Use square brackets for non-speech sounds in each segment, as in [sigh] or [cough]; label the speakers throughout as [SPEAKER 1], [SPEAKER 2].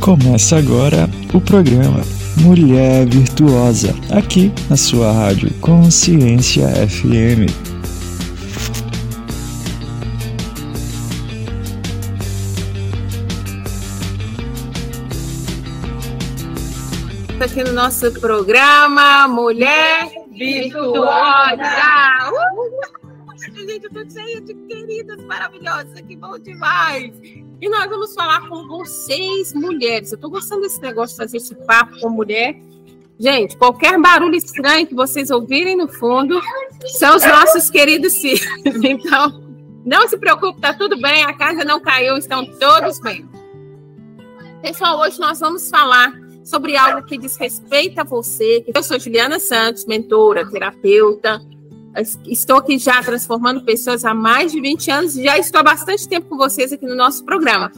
[SPEAKER 1] Começa agora o programa Mulher Virtuosa, aqui na sua rádio Consciência FM.
[SPEAKER 2] Aqui no nosso programa Mulher Virtuosa. Uh! Gente, eu tô cheia de queridas maravilhosas, que bom demais. E nós vamos falar com vocês, mulheres. Eu estou gostando desse negócio de fazer esse papo com mulher. Gente, qualquer barulho estranho que vocês ouvirem no fundo são os nossos queridos filhos. [laughs] Então, não se preocupe, tá tudo bem, a casa não caiu, estão todos bem. Pessoal, hoje nós vamos falar sobre algo que diz respeito a você. Eu sou Juliana Santos, mentora, terapeuta, Estou aqui já transformando pessoas há mais de 20 anos e já estou há bastante tempo com vocês aqui no nosso programa.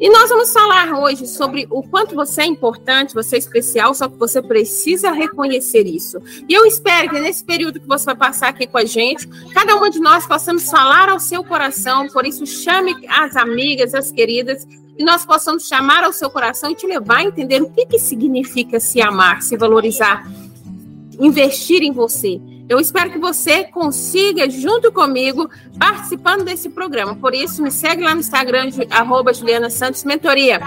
[SPEAKER 2] E nós vamos falar hoje sobre o quanto você é importante, você é especial, só que você precisa reconhecer isso. E eu espero que nesse período que você vai passar aqui com a gente, cada uma de nós possamos falar ao seu coração, por isso chame as amigas, as queridas, e nós possamos chamar ao seu coração e te levar a entender o que, que significa se amar, se valorizar, investir em você. Eu espero que você consiga, junto comigo, participando desse programa. Por isso, me segue lá no Instagram, arroba Juliana Santos Mentoria.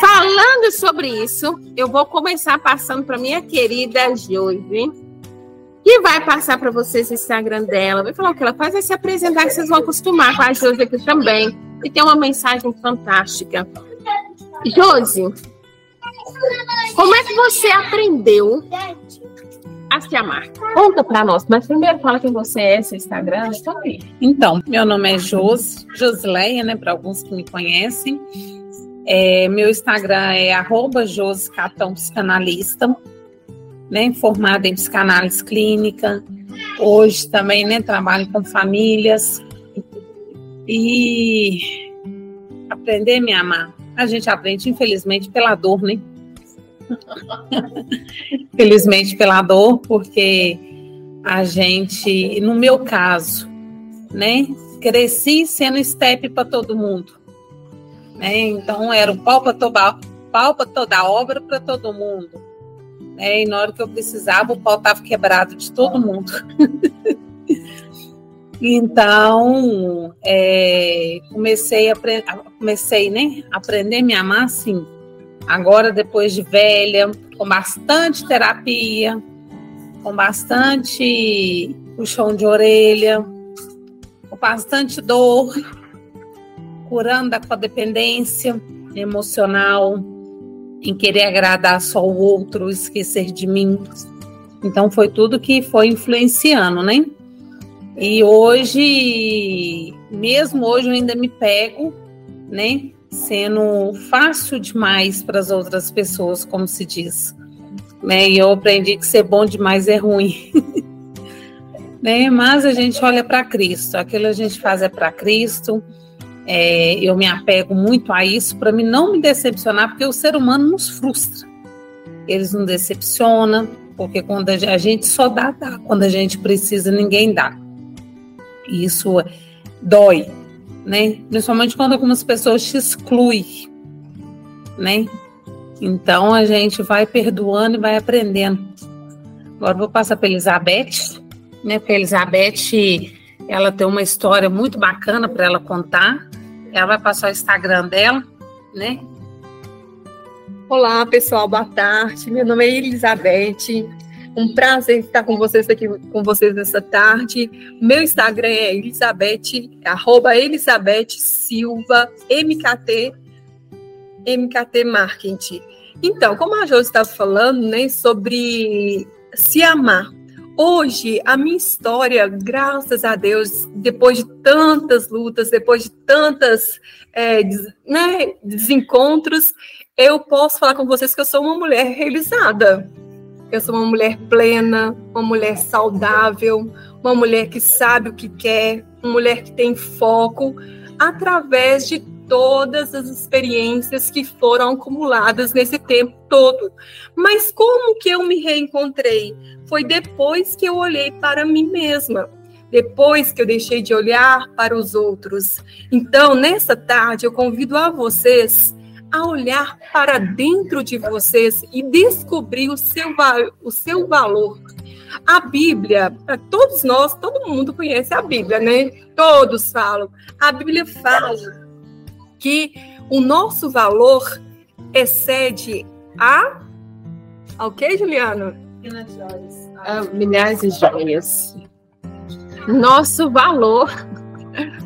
[SPEAKER 2] Falando sobre isso, eu vou começar passando para minha querida Joyce, que vai passar para vocês o Instagram dela. Vai falar o que ela faz, vai se apresentar, que vocês vão acostumar com a Josi aqui também. E tem uma mensagem fantástica. Josi, como é que você aprendeu a se amar. Conta para nós, mas primeiro fala quem você é, seu Instagram, aí.
[SPEAKER 3] Então, meu nome é Jos, Josleia, né, para alguns que me conhecem. É, meu Instagram é arroba Catão Psicanalista, né, formada em psicanálise clínica. Hoje também, né, trabalho com famílias. E aprender a me amar. A gente aprende, infelizmente, pela dor, né? [laughs] Felizmente pela dor, porque a gente, no meu caso, né, cresci sendo step para todo mundo. Né? Então era o pau para toda, pau toda obra para todo mundo. Né? E na hora que eu precisava, o pau estava quebrado de todo mundo. [laughs] então, é, comecei a comecei, né, a aprender a me amar assim, agora depois de velha, com bastante terapia, com bastante puxão de orelha, com bastante dor, curando da codependência emocional, em querer agradar só o outro, esquecer de mim. Então foi tudo que foi influenciando, né? E hoje, mesmo hoje eu ainda me pego, né? Sendo fácil demais para as outras pessoas, como se diz. Né? E eu aprendi que ser bom demais é ruim. [laughs] né? Mas a gente olha para Cristo, aquilo a gente faz é para Cristo. É, eu me apego muito a isso para mim não me decepcionar, porque o ser humano nos frustra. Eles nos decepcionam, porque quando a gente só dá, dá. Quando a gente precisa, ninguém dá. Isso dói, né? Principalmente quando algumas pessoas te excluem, né? Então a gente vai perdoando e vai aprendendo. Agora vou passar para Elizabeth, né? Porque a Elizabeth, ela tem uma história muito bacana para ela contar. Ela vai passar o Instagram dela, né?
[SPEAKER 4] Olá, pessoal, boa tarde. Meu nome é Elizabeth. Um prazer estar com vocês aqui com vocês nessa tarde. Meu Instagram é Elizabeth, arroba Elizabeth Silva, MKT, MKT Marketing. Então, como a Josi estava falando, né, sobre se amar. Hoje, a minha história, graças a Deus, depois de tantas lutas, depois de tantas é, né, desencontros, eu posso falar com vocês que eu sou uma mulher realizada eu sou uma mulher plena, uma mulher saudável, uma mulher que sabe o que quer, uma mulher que tem foco, através de todas as experiências que foram acumuladas nesse tempo todo. Mas como que eu me reencontrei? Foi depois que eu olhei para mim mesma, depois que eu deixei de olhar para os outros. Então, nessa tarde, eu convido a vocês a olhar para dentro de vocês e descobrir o seu, o seu valor. A Bíblia, todos nós, todo mundo conhece a Bíblia, né? Todos falam. A Bíblia fala que o nosso valor excede a. Ao que, Juliana?
[SPEAKER 2] A milhares de joias. Nosso valor.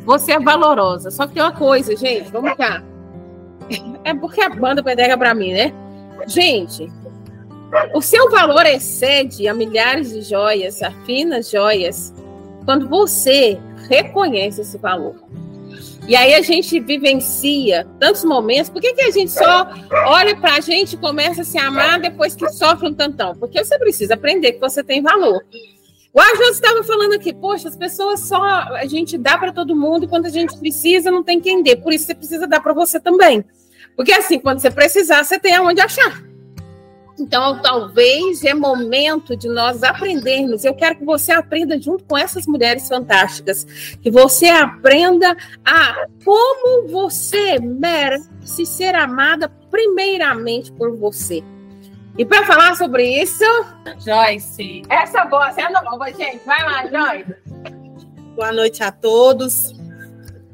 [SPEAKER 2] Você é valorosa. Só que tem uma coisa, gente, vamos cá. É porque a banda pedega para mim, né? Gente, o seu valor excede a milhares de joias, a finas joias, quando você reconhece esse valor. E aí a gente vivencia tantos momentos. Por que, que a gente só olha para a gente e começa a se amar depois que sofre um tantão? Porque você precisa aprender que você tem valor. O Arjus estava falando aqui, poxa, as pessoas só a gente dá para todo mundo e quando a gente precisa não tem quem dê. Por isso você precisa dar para você também. Porque assim, quando você precisar, você tem aonde achar. Então, talvez é momento de nós aprendermos. Eu quero que você aprenda junto com essas mulheres fantásticas, que você aprenda a como você merece ser amada primeiramente por você. E para falar sobre isso, Joyce, essa voz é nova, gente. Vai lá, Joyce.
[SPEAKER 5] Boa noite a todos.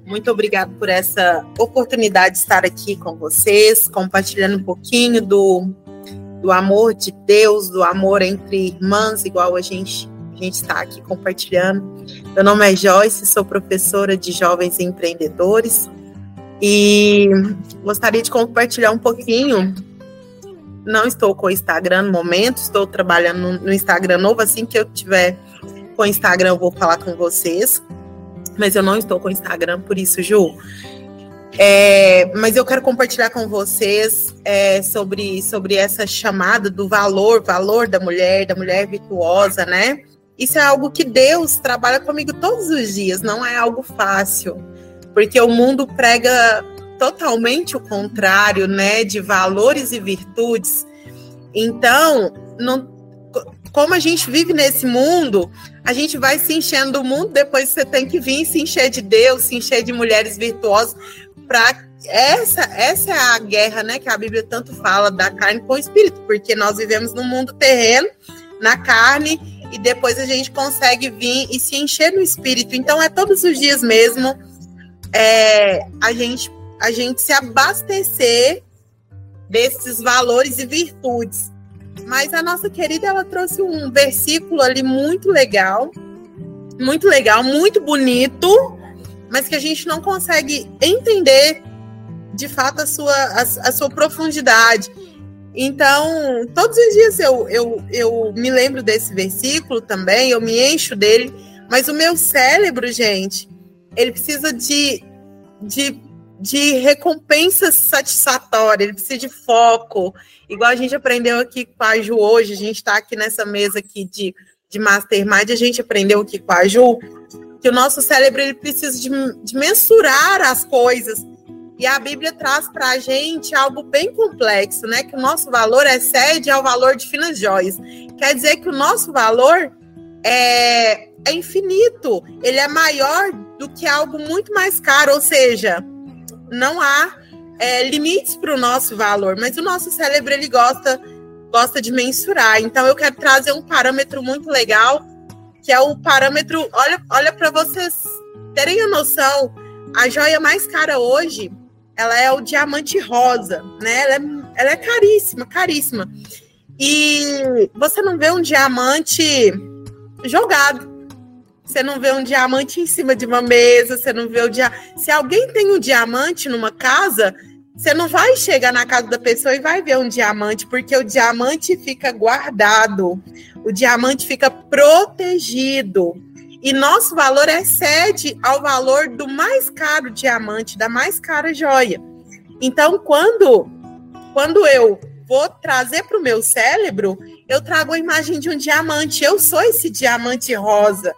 [SPEAKER 5] Muito obrigada por essa oportunidade de estar aqui com vocês, compartilhando um pouquinho do do amor de Deus, do amor entre irmãs, igual a gente, a gente está aqui compartilhando. Meu nome é Joyce, sou professora de jovens empreendedores e gostaria de compartilhar um pouquinho. Não estou com o Instagram no momento, estou trabalhando no Instagram novo. Assim que eu tiver com o Instagram, eu vou falar com vocês. Mas eu não estou com o Instagram, por isso, Ju, é, mas eu quero compartilhar com vocês é, sobre, sobre essa chamada do valor, valor da mulher, da mulher virtuosa, né? Isso é algo que Deus trabalha comigo todos os dias, não é algo fácil, porque o mundo prega totalmente o contrário, né, de valores e virtudes. Então, não, como a gente vive nesse mundo, a gente vai se enchendo do mundo, depois você tem que vir se encher de Deus, se encher de mulheres virtuosas, para essa essa é a guerra, né, que a Bíblia tanto fala da carne com o espírito, porque nós vivemos no mundo terreno, na carne, e depois a gente consegue vir e se encher no espírito. Então é todos os dias mesmo é, a gente a gente se abastecer desses valores e virtudes. Mas a nossa querida ela trouxe um versículo ali muito legal, muito legal, muito bonito, mas que a gente não consegue entender de fato a sua, a, a sua profundidade. Então, todos os dias eu, eu, eu me lembro desse versículo também, eu me encho dele, mas o meu cérebro, gente, ele precisa de, de, de recompensa satisfatória, ele precisa de foco. Igual a gente aprendeu aqui com a Ju hoje, a gente está aqui nessa mesa aqui de, de Mastermind, a gente aprendeu aqui com a Ju que o nosso cérebro ele precisa de, de mensurar as coisas. E a Bíblia traz para a gente algo bem complexo, né? Que o nosso valor excede ao valor de finas joias. Quer dizer que o nosso valor é, é infinito, ele é maior do que algo muito mais caro, ou seja, não há é, limites para o nosso valor, mas o nosso cérebro ele gosta gosta de mensurar. Então eu quero trazer um parâmetro muito legal que é o parâmetro. Olha, olha para vocês terem a noção, a joia mais cara hoje, ela é o diamante rosa, né? Ela é, ela é caríssima, caríssima. E você não vê um diamante jogado. Você não vê um diamante em cima de uma mesa, você não vê o dia. Se alguém tem um diamante numa casa, você não vai chegar na casa da pessoa e vai ver um diamante, porque o diamante fica guardado o diamante fica protegido. E nosso valor excede ao valor do mais caro diamante, da mais cara joia. Então, quando, quando eu vou trazer para o meu cérebro, eu trago a imagem de um diamante. Eu sou esse diamante rosa,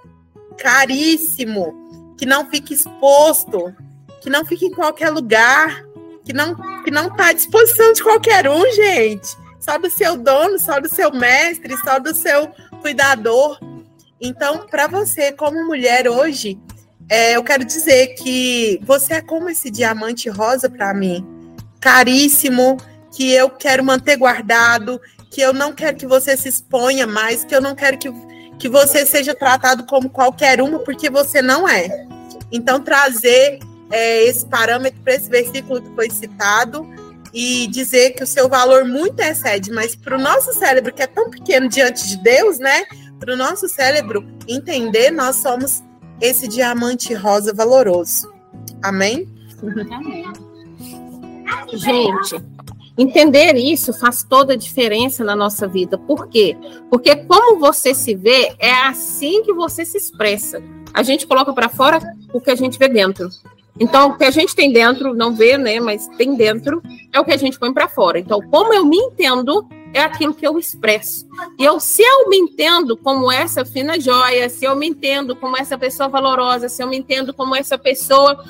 [SPEAKER 5] caríssimo, que não fica exposto, que não fica em qualquer lugar, que não que não está à disposição de qualquer um, gente só do seu dono, só do seu mestre, só do seu cuidador. Então, para você, como mulher hoje, é, eu quero dizer que você é como esse diamante rosa para mim. caríssimo que eu quero manter guardado, que eu não quero que você se exponha mais, que eu não quero que, que você seja tratado como qualquer uma, porque você não é. Então, trazer é, esse parâmetro para esse versículo que foi citado e dizer que o seu valor muito excede, mas para o nosso cérebro, que é tão pequeno diante de Deus, né? Para o nosso cérebro entender, nós somos esse diamante rosa valoroso. Amém? Amém.
[SPEAKER 2] Gente, entender isso faz toda a diferença na nossa vida. Por quê? Porque como você se vê, é assim que você se expressa. A gente coloca para fora o que a gente vê dentro. Então, o que a gente tem dentro, não vê, né, mas tem dentro, é o que a gente põe para fora. Então, como eu me entendo, é aquilo que eu expresso. E eu, se eu me entendo como essa fina joia, se eu me entendo como essa pessoa valorosa, se eu me entendo como essa pessoa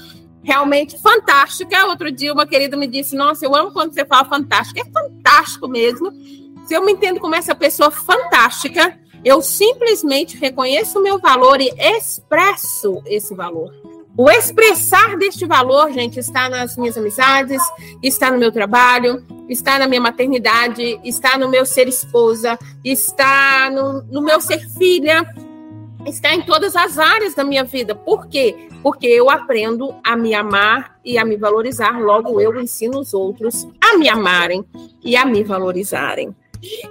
[SPEAKER 2] realmente fantástica. Outro dia, uma querida me disse: Nossa, eu amo quando você fala fantástico. É fantástico mesmo. Se eu me entendo como essa pessoa fantástica, eu simplesmente reconheço o meu valor e expresso esse valor. O expressar deste valor, gente, está nas minhas amizades, está no meu trabalho, está na minha maternidade, está no meu ser esposa, está no, no meu ser filha, está em todas as áreas da minha vida. Por quê? Porque eu aprendo a me amar e a me valorizar, logo eu ensino os outros a me amarem e a me valorizarem.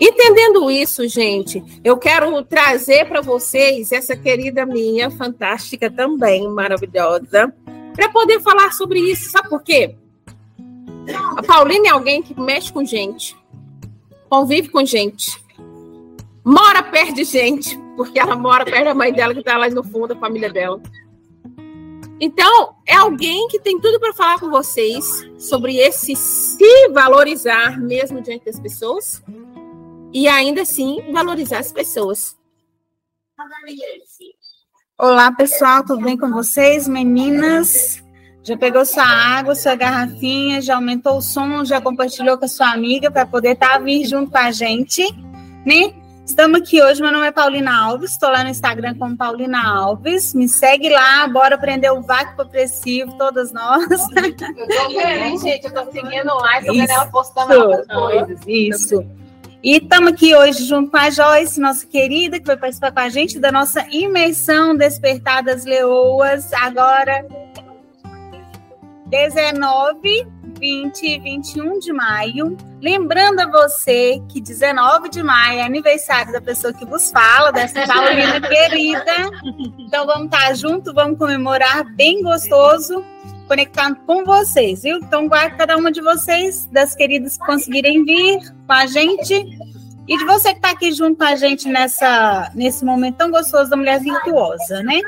[SPEAKER 2] Entendendo isso, gente, eu quero trazer para vocês essa querida minha, fantástica também, maravilhosa, para poder falar sobre isso. Sabe por quê? A Paulina é alguém que mexe com gente, convive com gente, mora perto de gente, porque ela mora perto da mãe dela, que está lá no fundo da família dela. Então, é alguém que tem tudo para falar com vocês sobre esse se valorizar mesmo diante das pessoas e ainda assim valorizar as pessoas.
[SPEAKER 6] Olá, pessoal, tudo bem com vocês, meninas? Já pegou sua água, sua garrafinha, já aumentou o som, já compartilhou com a sua amiga para poder estar tá, vir junto com a gente, né? Estamos aqui hoje, meu nome é Paulina Alves, estou lá no Instagram como Paulina Alves. Me segue lá, bora aprender o vácuo opressivo, todas nós. Eu
[SPEAKER 2] tô feliz, [laughs] gente, eu tô seguindo lá, tô vendo ela postando coisas.
[SPEAKER 6] Isso. E estamos aqui hoje junto com a Joyce, nossa querida, que vai participar com a gente da nossa imersão Despertar das Leoas, agora 19, 20 e 21 de maio. Lembrando a você que 19 de maio é aniversário da pessoa que vos fala, dessa [laughs] Paulina querida. Então vamos estar junto, vamos comemorar bem gostoso conectando com vocês, viu? Então, guarde cada uma de vocês, das queridas que conseguirem vir com a gente. E de você que está aqui junto com a gente nessa, nesse momento tão gostoso da mulher virtuosa, né?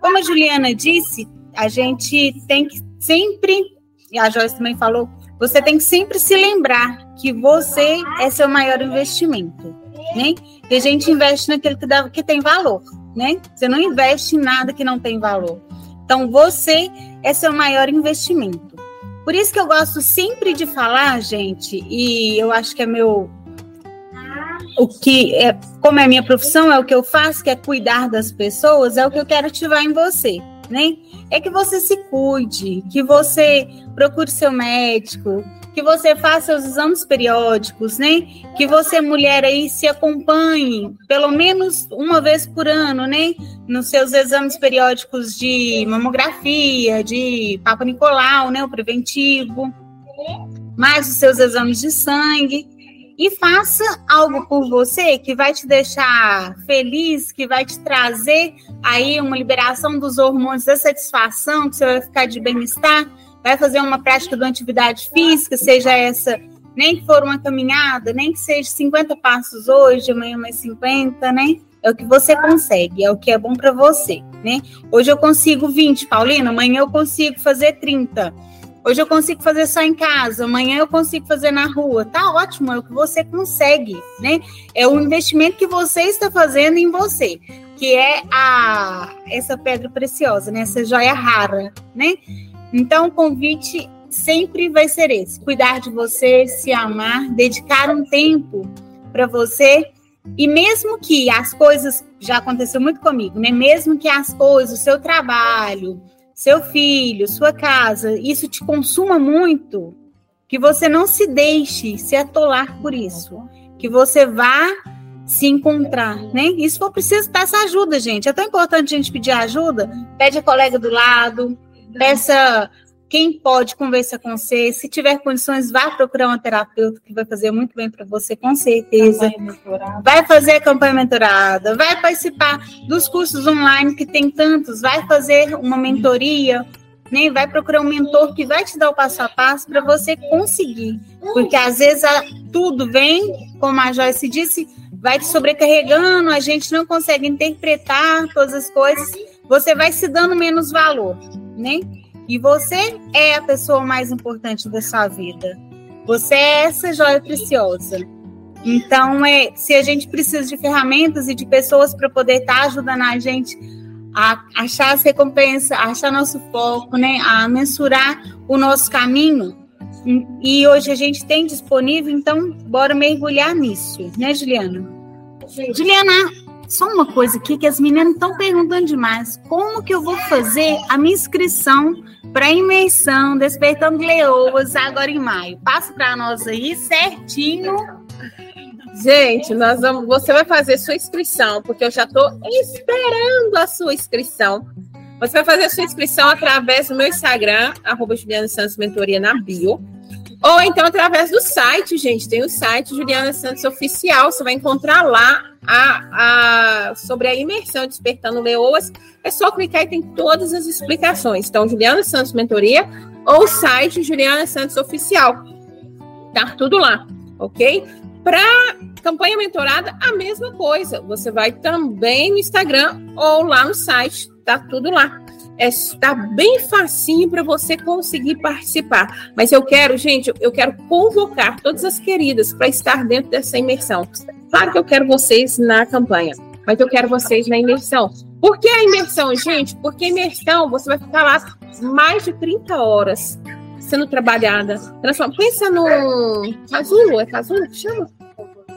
[SPEAKER 6] Como a Juliana disse, a gente tem que sempre, a Joyce também falou, você tem que sempre se lembrar que você é seu maior investimento, né? E a gente investe naquilo que, dá, que tem valor, né? Você não investe em nada que não tem valor. Então, você é seu maior investimento. Por isso que eu gosto sempre de falar, gente, e eu acho que é meu. O que é, como é minha profissão, é o que eu faço, que é cuidar das pessoas, é o que eu quero ativar em você, né? É que você se cuide, que você procure seu médico, que você faça os exames periódicos, né? Que você, mulher, aí se acompanhe pelo menos uma vez por ano, né? Nos seus exames periódicos de mamografia, de Papa Nicolau, né? O preventivo, mais os seus exames de sangue. E faça algo por você que vai te deixar feliz, que vai te trazer aí uma liberação dos hormônios da satisfação, que você vai ficar de bem-estar vai fazer uma prática de uma atividade física, seja essa, nem que for uma caminhada, nem que seja 50 passos hoje, amanhã mais 50, né? É o que você consegue, é o que é bom para você, né? Hoje eu consigo 20, Paulina, amanhã eu consigo fazer 30. Hoje eu consigo fazer só em casa, amanhã eu consigo fazer na rua. Tá ótimo, é o que você consegue, né? É o investimento que você está fazendo em você, que é a essa pedra preciosa, né? Essa joia rara, né? Então, o convite sempre vai ser esse: cuidar de você, se amar, dedicar um tempo para você. E mesmo que as coisas, já aconteceu muito comigo, né? Mesmo que as coisas, o seu trabalho, seu filho, sua casa, isso te consuma muito, que você não se deixe se atolar por isso, que você vá se encontrar, né? Se for preciso, peça ajuda, gente. É tão importante a gente pedir ajuda. Pede a colega do lado, peça quem pode conversar com você. Se tiver condições, vá procurar uma terapeuta que vai fazer muito bem para você, com certeza. Vai fazer a campanha mentorada, vai participar dos cursos online que tem tantos, vai fazer uma mentoria, né? Vai procurar um mentor que vai te dar o passo a passo para você conseguir. Porque às vezes a, tudo vem, como a Joyce disse, vai te sobrecarregando, a gente não consegue interpretar todas as coisas, você vai se dando menos valor, né? E você é a pessoa mais importante da sua vida. Você é essa joia preciosa. Então, é, se a gente precisa de ferramentas e de pessoas para poder estar tá ajudando a gente a achar as recompensas, a achar nosso foco, né, a mensurar o nosso caminho, e hoje a gente tem disponível, então bora mergulhar nisso, né, Juliana? Juliana, só uma coisa aqui que as meninas estão perguntando demais. Como que eu vou fazer a minha inscrição para imersão Despertando Leoas agora em maio? Passa para nós aí certinho.
[SPEAKER 2] Gente, nós vamos, você vai fazer sua inscrição, porque eu já estou esperando a sua inscrição. Você vai fazer a sua inscrição através do meu Instagram, arroba Juliana Santos Mentoria na bio. Ou então através do site, gente. Tem o site Juliana Santos Oficial. Você vai encontrar lá a, a, sobre a imersão Despertando Leoas. É só clicar e tem todas as explicações. Então, Juliana Santos Mentoria ou site Juliana Santos Oficial. Tá tudo lá, ok? Para campanha mentorada, a mesma coisa. Você vai também no Instagram ou lá no site. Tá tudo lá está bem facinho para você conseguir participar. Mas eu quero, gente, eu quero convocar todas as queridas para estar dentro dessa imersão. Claro que eu quero vocês na campanha, mas eu quero vocês na imersão. Por que a imersão, gente? Porque a imersão você vai ficar lá mais de 30 horas sendo trabalhada. Pensa no casulo, é casulo que chama?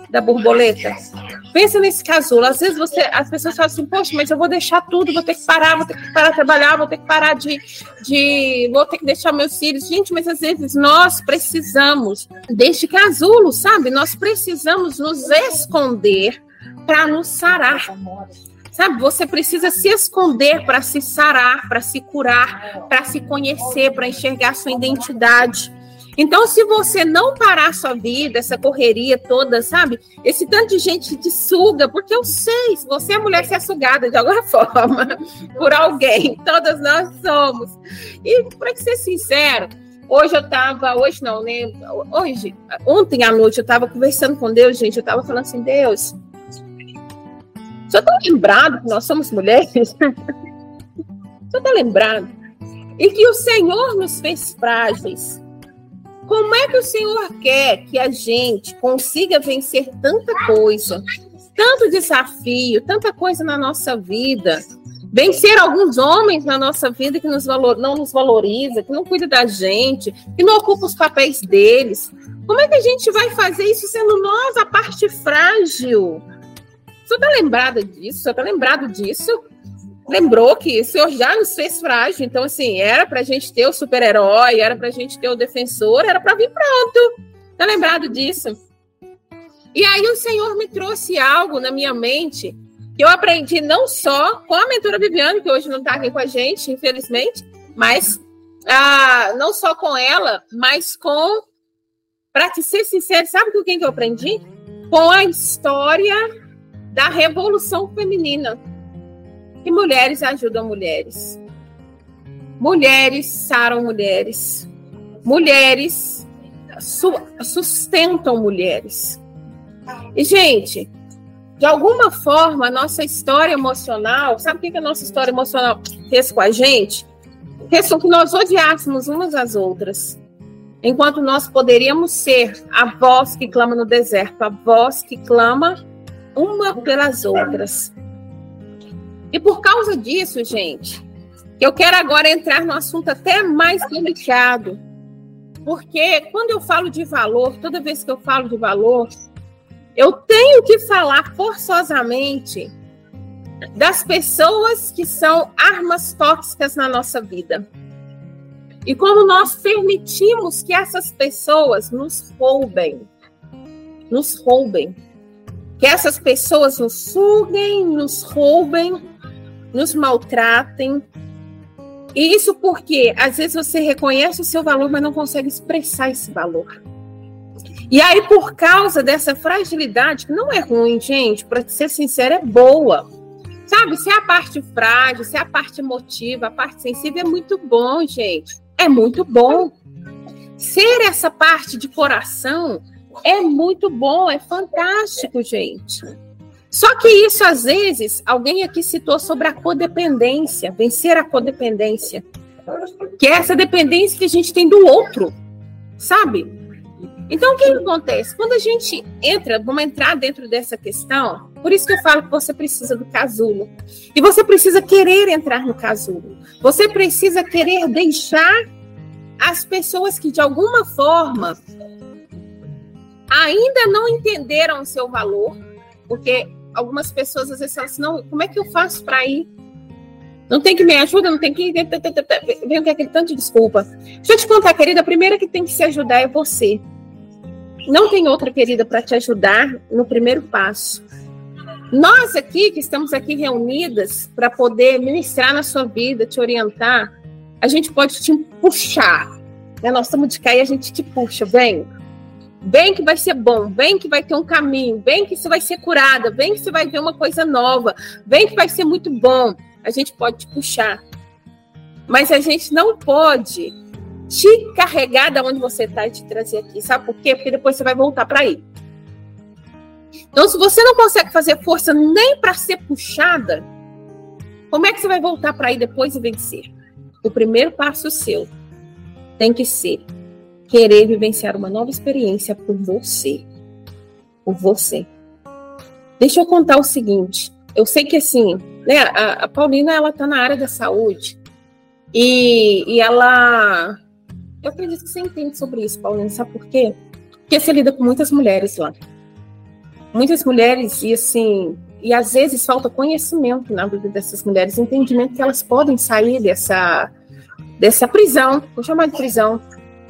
[SPEAKER 2] Da borboleta. Pensa nesse casulo. Às vezes você, as pessoas falam assim, poxa, mas eu vou deixar tudo, vou ter que parar, vou ter que parar de trabalhar, vou ter que parar de, de. vou ter que deixar meus filhos. Gente, mas às vezes nós precisamos deste casulo, sabe? Nós precisamos nos esconder para nos sarar. Sabe, você precisa se esconder para se sarar, para se curar, para se conhecer, para enxergar sua identidade. Então, se você não parar sua vida, essa correria toda, sabe? Esse tanto de gente te suga, porque eu sei, se você é mulher, você é sugada de alguma [laughs] forma por alguém. Todas nós somos. E, para ser sincero, hoje eu tava, hoje não, né? Hoje, ontem à noite eu tava conversando com Deus, gente. Eu tava falando assim, Deus, só tá lembrado que nós somos mulheres? [laughs] Só tá lembrado? E que o Senhor nos fez frágeis como é que o Senhor quer que a gente consiga vencer tanta coisa, tanto desafio, tanta coisa na nossa vida? Vencer alguns homens na nossa vida que nos valor, não nos valoriza, que não cuida da gente, que não ocupa os papéis deles. Como é que a gente vai fazer isso sendo nós a parte frágil? Você está lembrado disso? Você está lembrado disso? Lembrou que o Senhor já nos fez frágil. Então, assim, era para a gente ter o super-herói, era para a gente ter o defensor, era para vir pronto. Tá lembrado disso? E aí o Senhor me trouxe algo na minha mente que eu aprendi não só com a mentora Viviane, que hoje não está aqui com a gente, infelizmente, mas ah, não só com ela, mas com, para te ser sincero, sabe com quem que eu aprendi? Com a história da Revolução Feminina que mulheres ajudam mulheres. Mulheres saram mulheres. Mulheres su sustentam mulheres. E, gente, de alguma forma, a nossa história emocional, sabe o que, que a nossa história emocional fez com a gente? Fez com que nós odiássemos umas às outras. Enquanto nós poderíamos ser a voz que clama no deserto, a voz que clama uma pelas outras. E por causa disso, gente, eu quero agora entrar no assunto até mais delicado. Porque quando eu falo de valor, toda vez que eu falo de valor, eu tenho que falar forçosamente das pessoas que são armas tóxicas na nossa vida. E quando nós permitimos que essas pessoas nos roubem, nos roubem, que essas pessoas nos suguem, nos roubem, nos maltratem. E isso porque às vezes você reconhece o seu valor, mas não consegue expressar esse valor. E aí, por causa dessa fragilidade, que não é ruim, gente, para ser sincera, é boa. Sabe, se é a parte frágil, se é a parte emotiva, a parte sensível, é muito bom, gente. É muito bom. Ser essa parte de coração é muito bom, é fantástico, gente. Só que isso, às vezes, alguém aqui citou sobre a codependência, vencer a codependência, que é essa dependência que a gente tem do outro, sabe? Então, o que acontece? Quando a gente entra, vamos entrar dentro dessa questão, por isso que eu falo que você precisa do casulo. E você precisa querer entrar no casulo. Você precisa querer deixar as pessoas que, de alguma forma, ainda não entenderam o seu valor, porque algumas pessoas às vezes falam assim, não, como é que eu faço para ir? Não tem que me ajuda, não tem que. Vem com aquele tanto de desculpa. Deixa eu te contar, querida, a primeira que tem que se ajudar é você. Não tem outra querida para te ajudar no primeiro passo. Nós aqui, que estamos aqui reunidas para poder ministrar na sua vida, te orientar, a gente pode te puxar. Né? Nós estamos de cá e a gente te puxa, vem. Vem que vai ser bom, vem que vai ter um caminho, vem que você vai ser curada, vem que você vai ver uma coisa nova, vem que vai ser muito bom. A gente pode te puxar. Mas a gente não pode te carregar da onde você está e te trazer aqui. Sabe por quê? Porque depois você vai voltar para aí. Então, se você não consegue fazer força nem para ser puxada, como é que você vai voltar para aí depois e vencer? O primeiro passo seu tem que ser querer vivenciar uma nova experiência por você. Por você. Deixa eu contar o seguinte. Eu sei que assim, né, a, a Paulina ela tá na área da saúde e, e ela, eu acredito que você entende sobre isso, Paulina. Sabe por quê? Porque você lida com muitas mulheres lá. Muitas mulheres e assim, e às vezes falta conhecimento na vida dessas mulheres, entendimento que elas podem sair dessa dessa prisão, vou chamar de prisão,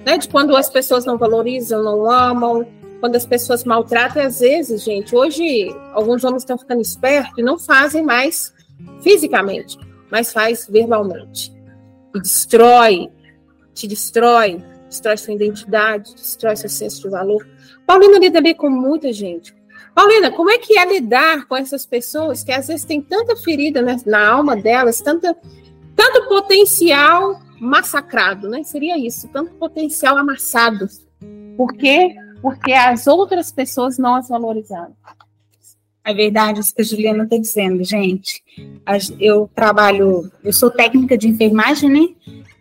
[SPEAKER 2] né? De quando as pessoas não valorizam, não amam, quando as pessoas maltratam, às vezes, gente, hoje alguns homens estão ficando espertos e não fazem mais fisicamente, mas faz verbalmente. E destrói, te destrói, destrói sua identidade, destrói seu senso de valor. Paulina lida ali com muita gente. Paulina, como é que é lidar com essas pessoas que às vezes têm tanta ferida né, na alma delas, tanta, tanto potencial massacrado, né? Seria isso, tanto potencial amassado. Por quê? Porque as outras pessoas não as valorizaram.
[SPEAKER 6] É verdade isso que a Juliana está dizendo, gente. Eu trabalho, eu sou técnica de enfermagem, né?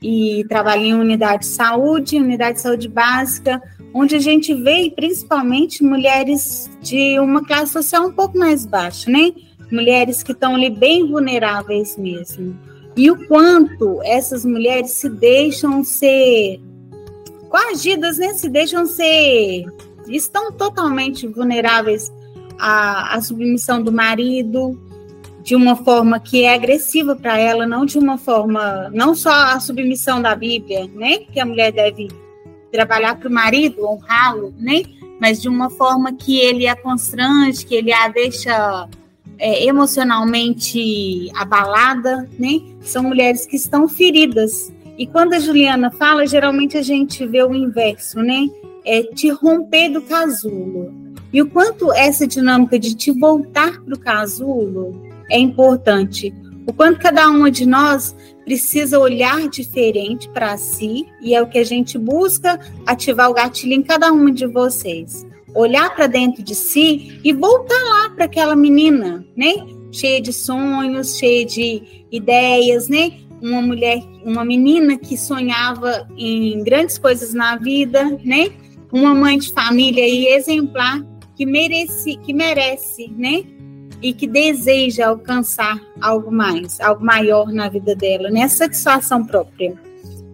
[SPEAKER 6] E trabalho em unidade de saúde, unidade de saúde básica, onde a gente vê principalmente mulheres de uma classe social um pouco mais baixa, né? Mulheres que estão ali bem vulneráveis mesmo e o quanto essas mulheres se deixam ser coagidas, né? Se deixam ser. estão totalmente vulneráveis à, à submissão do marido de uma forma que é agressiva para ela, não de uma forma. não só a submissão da Bíblia, né? Que a mulher deve trabalhar para o marido, honrá-lo, né? Mas de uma forma que ele a constrange, que ele a deixa é, emocionalmente abalada, né? São mulheres que estão feridas. E quando a Juliana fala, geralmente a gente vê o inverso, né? É te romper do casulo. E o quanto essa dinâmica de te voltar para o casulo é importante. O quanto cada uma de nós precisa olhar diferente para si, e é o que a gente busca ativar o gatilho em cada uma de vocês olhar para dentro de si e voltar lá para aquela menina, né? Cheia de sonhos, cheia de ideias, né? Uma mulher, uma menina que sonhava em grandes coisas na vida, né? Uma mãe de família aí exemplar que merece, que merece, né? E que deseja alcançar algo mais, algo maior na vida dela, né? Satisfação própria.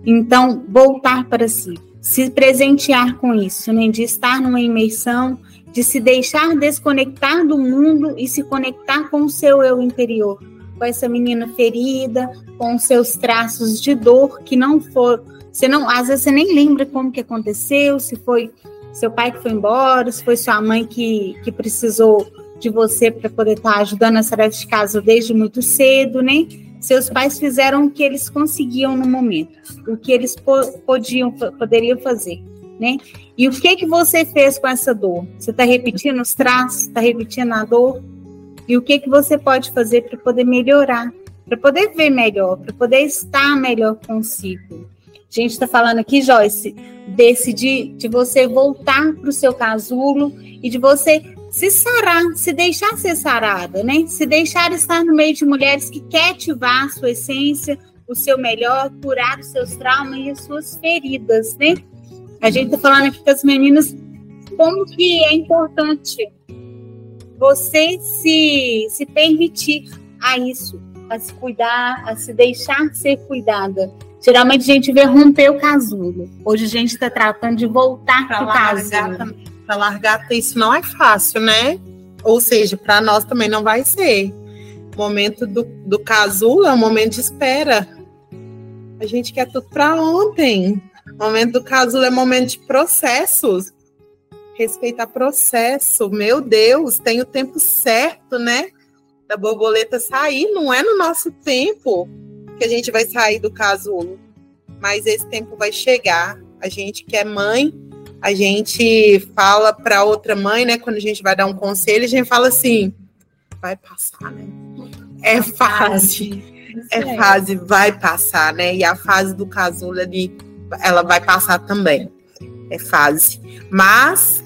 [SPEAKER 6] Então, voltar para si se presentear com isso, né? de estar numa imersão, de se deixar desconectar do mundo e se conectar com o seu eu interior, com essa menina ferida, com seus traços de dor que não for, Você não, às vezes você nem lembra como que aconteceu, se foi seu pai que foi embora, se foi sua mãe que, que precisou de você para poder estar tá ajudando essa tarefa de casa desde muito cedo, né? Seus pais fizeram o que eles conseguiam no momento, o que eles po podiam, poderiam fazer, né? E o que que você fez com essa dor? Você está repetindo os traços, está repetindo a dor? E o que que você pode fazer para poder melhorar, para poder ver melhor, para poder estar melhor consigo? A gente está falando aqui, Joyce, desse de, de você voltar para o seu casulo e de você se sarar, se deixar ser sarada, né? Se deixar estar no meio de mulheres que quer ativar a sua essência, o seu melhor, curar os seus traumas e as suas feridas, né? A gente está falando aqui com as meninas como que é importante você se, se permitir a isso, a se cuidar, a se deixar ser cuidada. Geralmente a gente vê romper o casulo. Hoje a gente está tratando de voltar para o casulo.
[SPEAKER 5] Para largar, isso não é fácil, né? Ou seja, para nós também não vai ser. O momento do, do casulo é um momento de espera. A gente quer tudo para ontem. O momento do casulo é momento de processos. Respeitar processo. Meu Deus, tem o tempo certo, né? Da borboleta sair. Não é no nosso tempo que a gente vai sair do casulo, mas esse tempo vai chegar. A gente que é mãe, a gente fala para outra mãe, né? Quando a gente vai dar um conselho, a gente fala assim: vai passar, né? É fase, é fase, vai passar, né? E a fase do casulo ali, ela vai passar também. É fase. Mas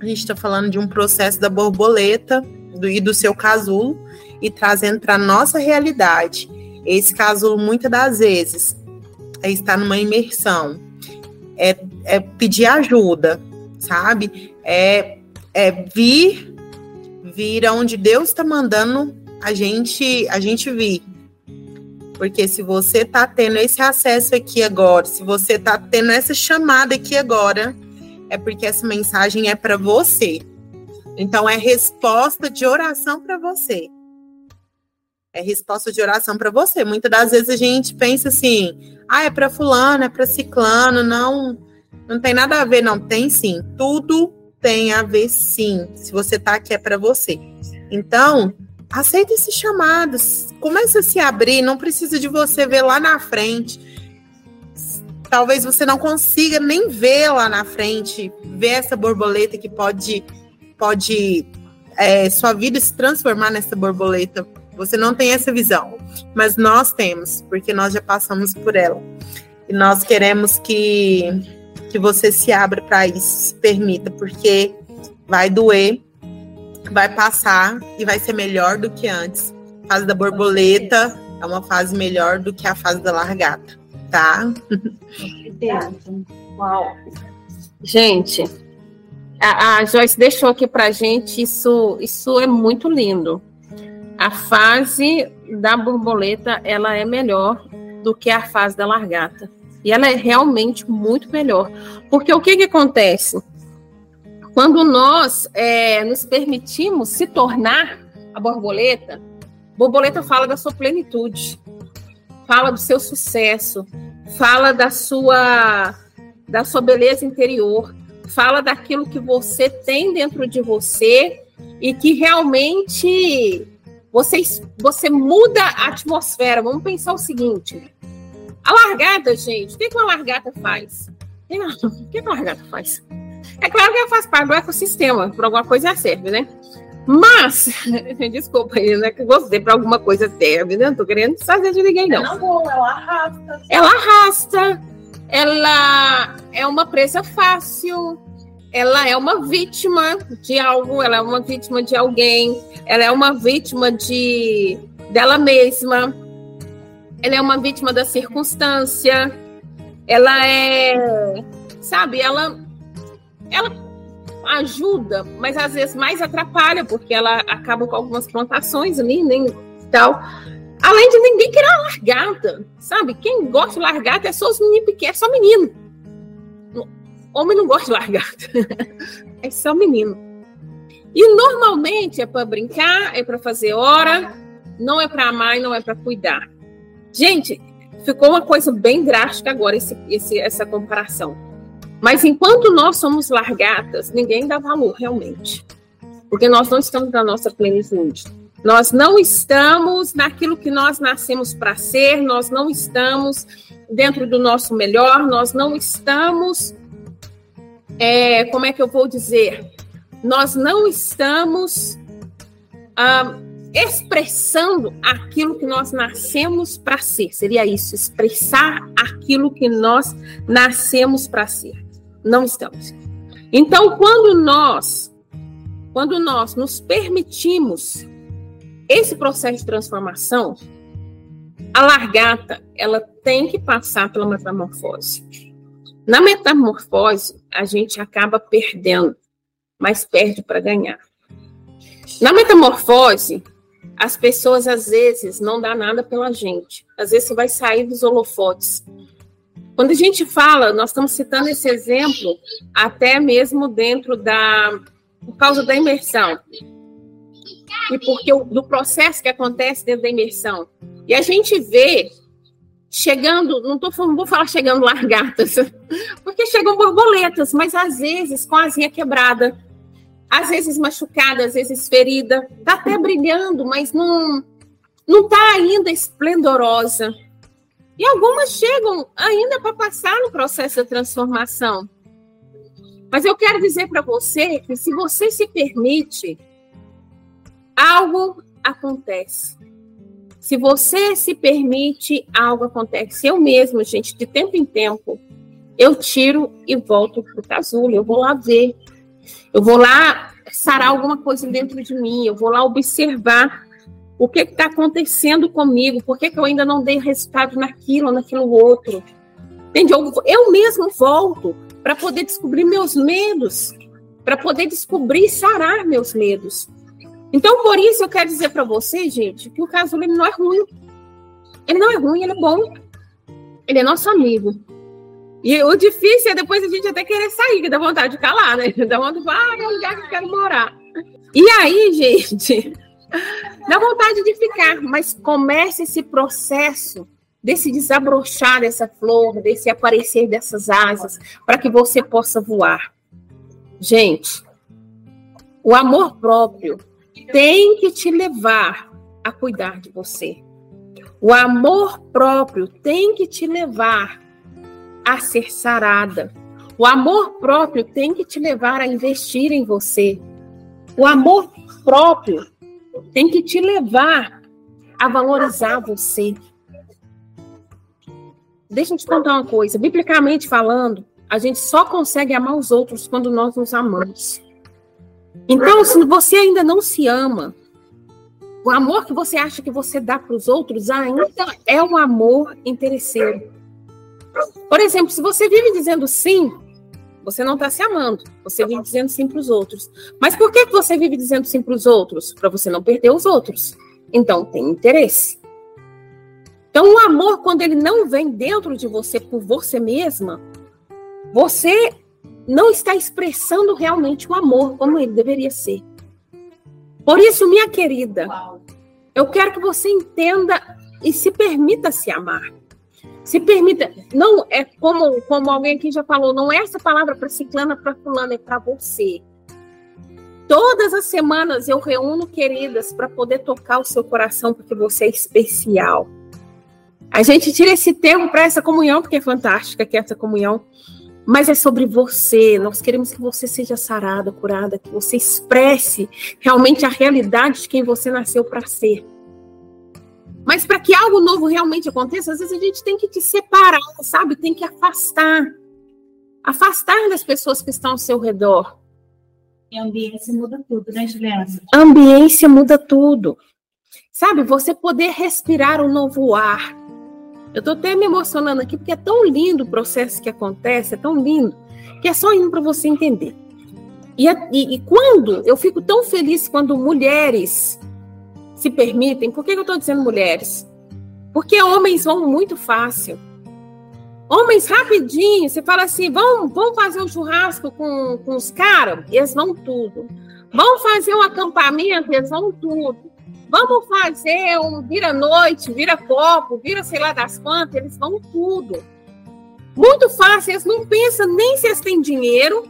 [SPEAKER 5] a gente está falando de um processo da borboleta do, e do seu casulo e trazendo para nossa realidade esse caso, muitas das vezes, é estar numa imersão, é, é pedir ajuda, sabe? É, é vir, vir aonde Deus está mandando a gente, a gente vir. Porque se você está tendo esse acesso aqui agora, se você está tendo essa chamada aqui agora, é porque essa mensagem é para você. Então é resposta de oração para você é resposta de oração para você. Muitas das vezes a gente pensa assim: ah, é para fulano, é para ciclano, não, não tem nada a ver, não tem sim. Tudo tem a ver sim. Se você tá aqui é para você. Então, aceita esses chamados. Começa a se abrir, não precisa de você ver lá na frente. Talvez você não consiga nem ver lá na frente, ver essa borboleta que pode pode é, sua vida se transformar nessa borboleta você não tem essa visão, mas nós temos, porque nós já passamos por ela. E nós queremos que, que você se abra para isso, se permita, porque vai doer, vai passar e vai ser melhor do que antes. A fase da borboleta é uma fase melhor do que a fase da largata, tá? [laughs]
[SPEAKER 2] Uau! Gente, a, a Joyce deixou aqui para gente isso, isso é muito lindo a fase da borboleta ela é melhor do que a fase da largata. E ela é realmente muito melhor. Porque o que, que acontece? Quando nós é, nos permitimos se tornar a borboleta, borboleta fala da sua plenitude, fala do seu sucesso, fala da sua, da sua beleza interior, fala daquilo que você tem dentro de você e que realmente você, você muda a atmosfera. Vamos pensar o seguinte: a largata, gente, o que, que uma largata faz? [laughs] O que, que uma largata faz? É claro que ela faz parte do ecossistema, por alguma coisa serve, né? Mas, [laughs] desculpa aí, né? Que gostei para alguma coisa serve, né? Não tô querendo fazer de ninguém, não.
[SPEAKER 5] Não, ela arrasta.
[SPEAKER 2] Ela arrasta. Ela é uma presa fácil ela é uma vítima de algo, ela é uma vítima de alguém, ela é uma vítima de dela mesma, ela é uma vítima da circunstância, ela é, sabe, ela ela ajuda, mas às vezes mais atrapalha, porque ela acaba com algumas plantações ali, nem tal. Além de ninguém querer largada, sabe? Quem gosta de largada é só os meninos pequenos, é só menino. Homem não gosta de largata. [laughs] é só menino. E normalmente é para brincar, é para fazer hora, não é para amar e não é para cuidar. Gente, ficou uma coisa bem drástica agora esse, esse, essa comparação. Mas enquanto nós somos largatas, ninguém dá valor realmente. Porque nós não estamos na nossa plenitude. Nós não estamos naquilo que nós nascemos para ser, nós não estamos dentro do nosso melhor, nós não estamos, é, como é que eu vou dizer? Nós não estamos ah, expressando aquilo que nós nascemos para ser. Seria isso, expressar aquilo que nós nascemos para ser. Não estamos. Então, quando nós, quando nós nos permitimos esse processo de transformação, a largata, ela tem que passar pela metamorfose. Na metamorfose, a gente acaba perdendo, mas perde para ganhar. Na metamorfose, as pessoas às vezes não dá nada pela gente. Às vezes você vai sair dos holofotes. Quando a gente fala, nós estamos citando esse exemplo até mesmo dentro da por causa da imersão e porque o, do processo que acontece dentro da imersão. E a gente vê chegando, não, tô, não vou falar chegando [laughs] largatas, porque chegam borboletas, mas às vezes com a asinha quebrada, às vezes machucada, às vezes ferida, tá até brilhando, mas não não tá ainda esplendorosa. E algumas chegam ainda para passar no processo da transformação. Mas eu quero dizer para você que se você se permite algo acontece. Se você se permite, algo acontece. Eu mesmo, gente, de tempo em tempo, eu tiro e volto para o casulo. Eu vou lá ver. Eu vou lá sarar alguma coisa dentro de mim. Eu vou lá observar o que está acontecendo comigo. Por que, que eu ainda não dei resultado naquilo, naquilo outro. Entende? Eu, eu mesmo volto para poder descobrir meus medos. Para poder descobrir e sarar meus medos. Então, por isso, eu quero dizer para vocês, gente, que o casulo não é ruim. Ele não é ruim, ele é bom. Ele é nosso amigo. E o difícil é depois a gente até querer sair, que dá vontade de calar, né? [laughs] Dá vontade de falar, ah, é um lugar que eu quero morar. E aí, [laughs] gente, dá vontade de ficar, mas comece esse processo desse desabrochar dessa flor, desse aparecer dessas asas, para que você possa voar. Gente, o amor próprio tem que te levar a cuidar de você. O amor próprio tem que te levar a ser sarada. O amor próprio tem que te levar a investir em você. O amor próprio tem que te levar a valorizar você. Deixa eu te contar uma coisa. Biblicamente falando, a gente só consegue amar os outros quando nós nos amamos. Então, se você ainda não se ama, o amor que você acha que você dá para os outros ainda é um amor interesseiro. Por exemplo, se você vive dizendo sim, você não está se amando. Você vive dizendo sim para os outros. Mas por que você vive dizendo sim para os outros? Para você não perder os outros. Então, tem interesse. Então, o amor, quando ele não vem dentro de você por você mesma, você não está expressando realmente o amor como ele deveria ser. Por isso, minha querida, eu quero que você entenda e se permita se amar. Se permita, não é como, como alguém aqui já falou, não é essa palavra para ciclana, para fulana, é para você. Todas as semanas eu reúno queridas para poder tocar o seu coração, porque você é especial. A gente tira esse tempo para essa comunhão, porque é fantástica que é essa comunhão mas é sobre você. Nós queremos que você seja sarada, curada, que você expresse realmente a realidade de quem você nasceu para ser. Mas para que algo novo realmente aconteça, às vezes a gente tem que te separar, sabe? Tem que afastar. Afastar das pessoas que estão ao seu redor.
[SPEAKER 6] E a ambiência muda tudo, né, Juliana?
[SPEAKER 2] A ambiência muda tudo. Sabe, você poder respirar um novo ar eu estou até me emocionando aqui, porque é tão lindo o processo que acontece, é tão lindo, que é só indo para você entender. E, e, e, quando eu fico tão feliz quando mulheres se permitem, por que eu estou dizendo mulheres? Porque homens vão muito fácil. Homens rapidinho, você fala assim: vamos, vamos fazer um churrasco com, com os caras? Eles vão tudo. Vão fazer um acampamento? Eles vão tudo. Vamos fazer um vira-noite, vira-copo, vira sei lá das quantas, eles vão tudo. Muito fácil, eles não pensam nem se eles têm dinheiro,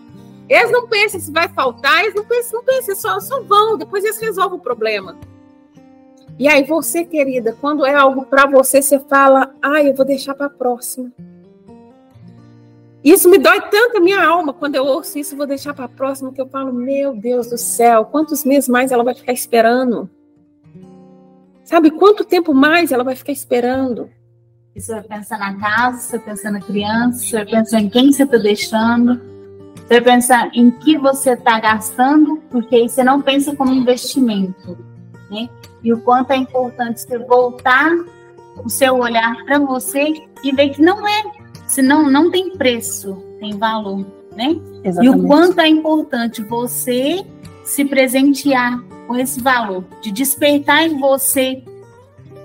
[SPEAKER 2] eles não pensam se vai faltar, eles não pensam, não pensam, só, só vão, depois eles resolvem o problema. E aí você, querida, quando é algo para você, você fala, ah, eu vou deixar para a próxima. Isso me dói tanto a minha alma quando eu ouço isso, vou deixar para a próxima, que eu falo, meu Deus do céu, quantos meses mais ela vai ficar esperando? Sabe quanto tempo mais ela vai ficar esperando?
[SPEAKER 6] Você vai pensar na casa, você vai pensar na criança, você vai pensar em quem você está deixando, você vai pensar em que você está gastando, porque aí você não pensa como investimento, né? E o quanto é importante você voltar o seu olhar para você e ver que não é, senão não tem preço, tem valor, né? Exatamente. E o quanto é importante você se presentear com esse valor, de despertar em você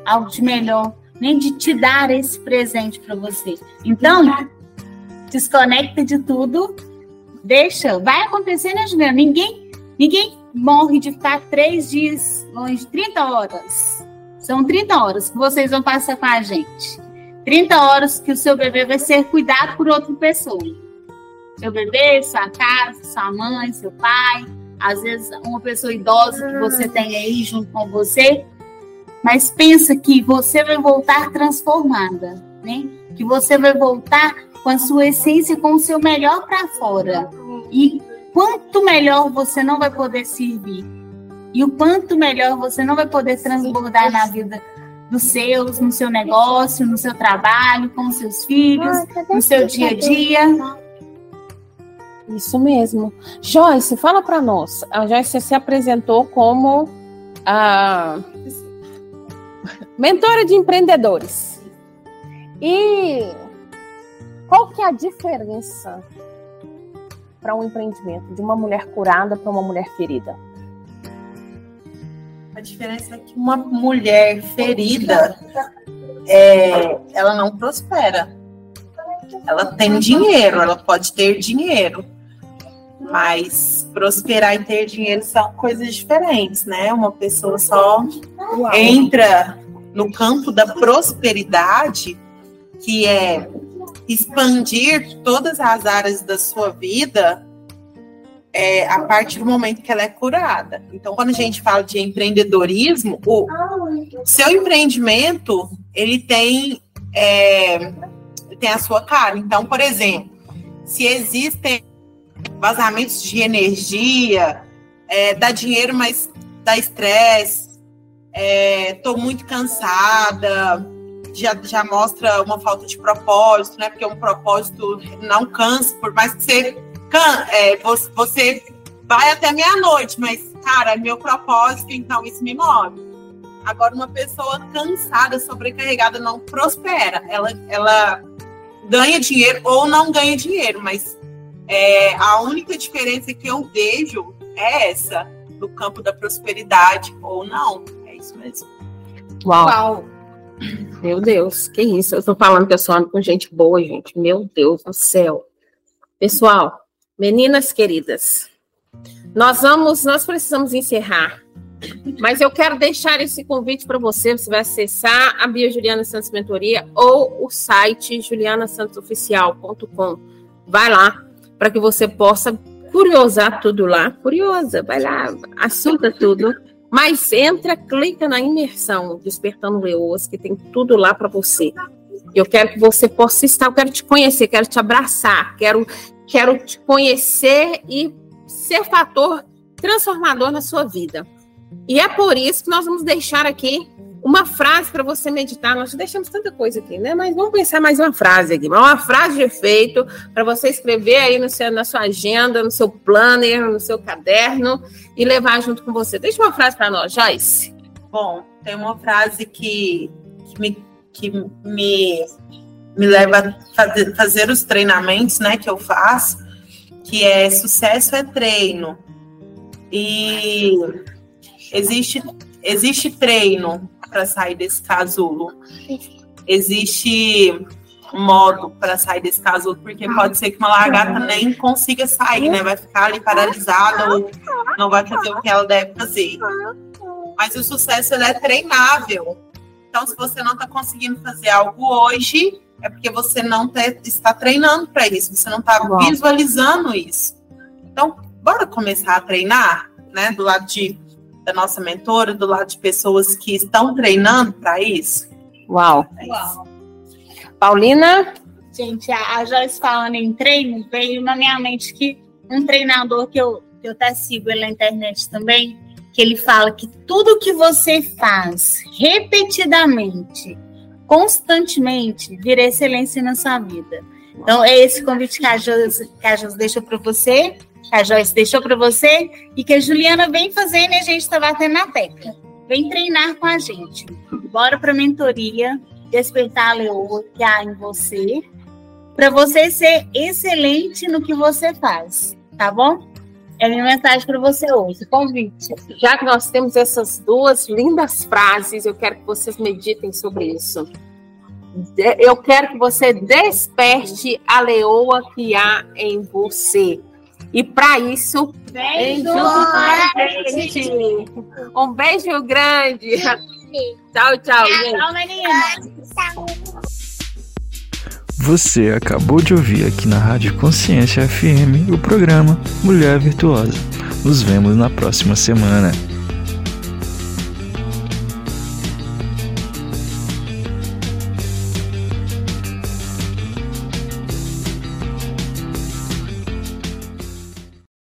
[SPEAKER 6] algo de melhor, nem né? de te dar esse presente para você. Então, desconecta de tudo, deixa, vai acontecer, né, Juliana? Ninguém, ninguém morre de ficar três dias longe, 30 horas. São 30 horas que vocês vão passar com a gente. 30 horas que o seu bebê vai ser cuidado por outra pessoa. Seu bebê, sua casa, sua mãe, seu pai, às vezes uma pessoa idosa que você tem aí junto com você. Mas pensa que você vai voltar transformada, né? Que você vai voltar com a sua essência, com o seu melhor para fora. E quanto melhor você não vai poder servir e o quanto melhor você não vai poder transbordar na vida dos seus, no seu negócio, no seu trabalho, com os seus filhos, no seu dia a dia.
[SPEAKER 2] Isso mesmo. Joyce, fala para nós. A Joyce se apresentou como a mentora de empreendedores. E qual que é a diferença para um empreendimento, de uma mulher curada para uma mulher ferida?
[SPEAKER 5] A diferença é que uma mulher ferida, [laughs] é, ela não prospera. Ela tem dinheiro, ela pode ter dinheiro, mas prosperar e ter dinheiro são coisas diferentes, né? Uma pessoa só entra no campo da prosperidade, que é expandir todas as áreas da sua vida é, a partir do momento que ela é curada. Então, quando a gente fala de empreendedorismo, o seu empreendimento ele tem é, tem a sua cara. Então, por exemplo, se existem vazamentos de energia, é, dá dinheiro, mas dá estresse, é, muito cansada, já, já mostra uma falta de propósito, né? Porque um propósito não cansa, por mais que você, can, é, você, vai até meia-noite, mas, cara, é meu propósito, então isso me move. Agora, uma pessoa cansada, sobrecarregada, não prospera. Ela, ela ganha dinheiro ou não ganha dinheiro, mas é, a única diferença que eu vejo é essa, no campo da prosperidade ou não. É isso mesmo.
[SPEAKER 2] Uau! Uau. Meu Deus, que isso? Eu estou falando que eu ando com gente boa, gente. Meu Deus do céu. Pessoal, meninas queridas, nós vamos, nós precisamos encerrar. Mas eu quero deixar esse convite para você. Você vai acessar a Bia Juliana Santos Mentoria ou o site julianasantosoficial.com. Vai lá para que você possa curiosar tudo lá. Curiosa, vai lá, assunta tudo mas entra, clica na imersão Despertando Leoas, que tem tudo lá para você. Eu quero que você possa estar, eu quero te conhecer, quero te abraçar, quero, quero te conhecer e ser fator transformador na sua vida. E é por isso que nós vamos deixar aqui uma frase para você meditar. Nós deixamos tanta coisa aqui, né? Mas vamos pensar mais uma frase aqui. Uma frase de efeito para você escrever aí no seu, na sua agenda, no seu planner, no seu caderno e levar junto com você. Deixa uma frase para nós, Joyce.
[SPEAKER 5] Bom, tem uma frase que, que, me, que me, me leva a fazer, fazer os treinamentos né, que eu faço, que é sucesso é treino. E existe, existe treino para sair desse casulo. Existe um modo para sair desse casulo, porque pode ser que uma lagarta nem consiga sair, né? Vai ficar ali paralisada ou não vai fazer o que ela deve fazer. mas o sucesso ele é treinável. Então, se você não está conseguindo fazer algo hoje, é porque você não te, está treinando para isso, você não está visualizando isso. Então, bora começar a treinar, né? Do lado de, da nossa mentora, do lado de pessoas que estão treinando para isso.
[SPEAKER 2] Uau. É Uau. Paulina?
[SPEAKER 6] Gente, a, Joyce falando em treino, veio na minha mente que um treinador que eu, que eu até sigo na internet também, que ele fala que tudo que você faz repetidamente, constantemente, vira excelência na sua vida. Então, é esse convite que a Joyce, que a Joyce deixou para você, que a Joyce deixou para você, e que a Juliana vem fazendo e a gente está batendo na tecla. Vem treinar com a gente. Bora para a mentoria, despertar a leoa que há em você, para você ser excelente no que você faz, tá bom? É a minha mensagem para você hoje, convite.
[SPEAKER 2] Já que nós temos essas duas lindas frases, eu quero que vocês meditem sobre isso. Eu quero que você desperte a leoa que há em você. E para isso,
[SPEAKER 6] beijo grande.
[SPEAKER 2] Um beijo grande. [laughs] Tchau, tchau.
[SPEAKER 6] Tchau.
[SPEAKER 1] Você acabou de ouvir aqui na Rádio Consciência FM o programa Mulher Virtuosa. Nos vemos na próxima semana.